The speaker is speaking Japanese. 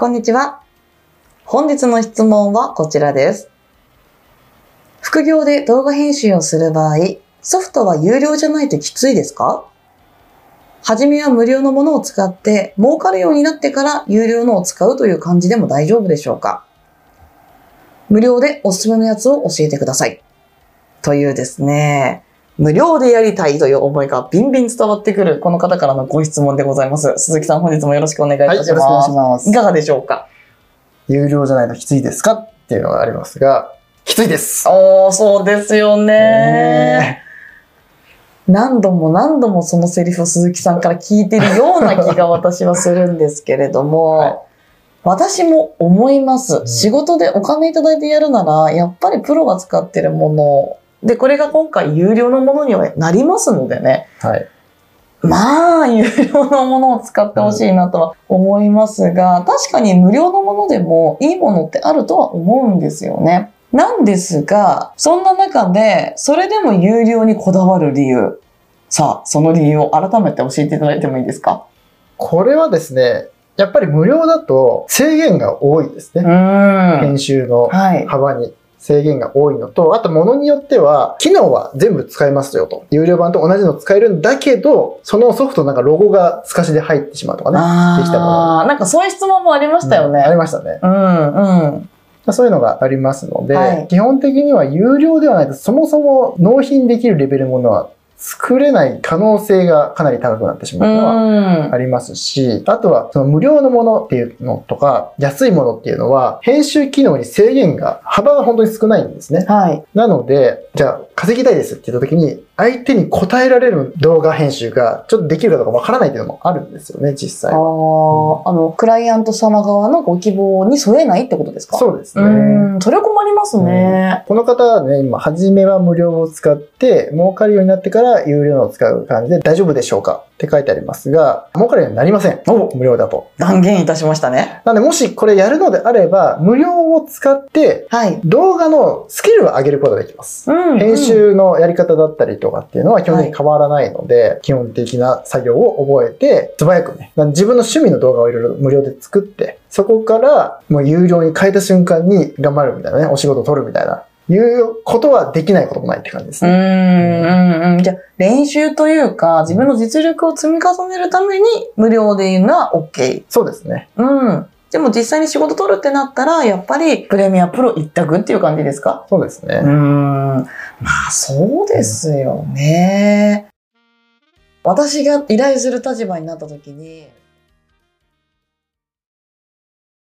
こんにちは。本日の質問はこちらです。副業で動画編集をする場合、ソフトは有料じゃないときついですか？はじめは無料のものを使って儲かるようになってから有料のを使うという感じでも大丈夫でしょうか？無料でおすすめのやつを教えてください。というですね、無料でやりたいという思いがビンビン伝わってくるこの方からのご質問でございます。鈴木さん本日もよろしくお願いいはい、たしよろしくお願います。しますい。かがでしょうか？有料じゃないときついですか？っていうのがありますが、きついです。おー、そうですよねね何度も何度もそのセリフを鈴木さんから聞いてるような気が私はするんですけれども、はい私も思います。ん仕事でお金いただいてやるなら、やっぱりプロが使ってるもの、で、これが今回有料のものにはなりますのでね。はい。まあ、有料のものを使ってほしいなとは思いますが、確かに無料のものでもいいものってあるとは思うんですよね。なんですが、そんな中で、それでも有料にこだわる理由。さあ、その理由を改めて教えていただいてもいいですか？これはですね、やっぱり無料だと制限が多いですうね。編集のはい。制限が多いのと、あと物によっては、機能は全部使えますよと。有料版と同じの使えるんだけど、そのソフトなんかロゴが透かしで入ってしまうとかね。できたものなんかそういう質問もありましたようんあね。りましたね。うん、うん。そういうのがありますので、はい基本的には有料ではないと、そもそも納品できるレベルのものは作れない可能性がかなり高くなってしまうのはうんありますし、あとはその無料のものっていうのとか、安いものっていうのは、編集機能に制限が、幅が本当に少ないんですね。はい。なので、じゃあ稼ぎたいですって言った時に、相手に答えられる動画編集がちょっとできるかどうかわからないっていうのもあるんですよね、実際あ。あ、あの、クライアント様側のご希望に添えないってことですか？そうですね。うん、それは困りますね。この方はね、今、初めは無料を使って、儲かるようになってから有料のを使う感じで大丈夫でしょうかって書いてありますが、儲かるようになりません。無料だと。断言いたしましたね。なので、もしこれやるのであれば、無料を使って、はい。動画のスキルを上げることができます。うん編。集のやり方だったりとかっていうのは基本的に変わらないので、基本的な作業を覚えて、素早くね、自分の趣味の動画をいろいろ無料で作って、そこからもう有料に変えた瞬間に頑張るみたいなね、お仕事を取るみたいな、いうことはできないこともないって感じですうん、ね。うん、うん。じゃあ、練習というか、自分の実力を積み重ねるために無料で言うのは OK。そうですね。うん。でも実際に仕事取るってなったら、やっぱりプレミアプロ一択っていう感じですか？そうですね。うーん。まあ、そうですよね。私が依頼する立場になった時に、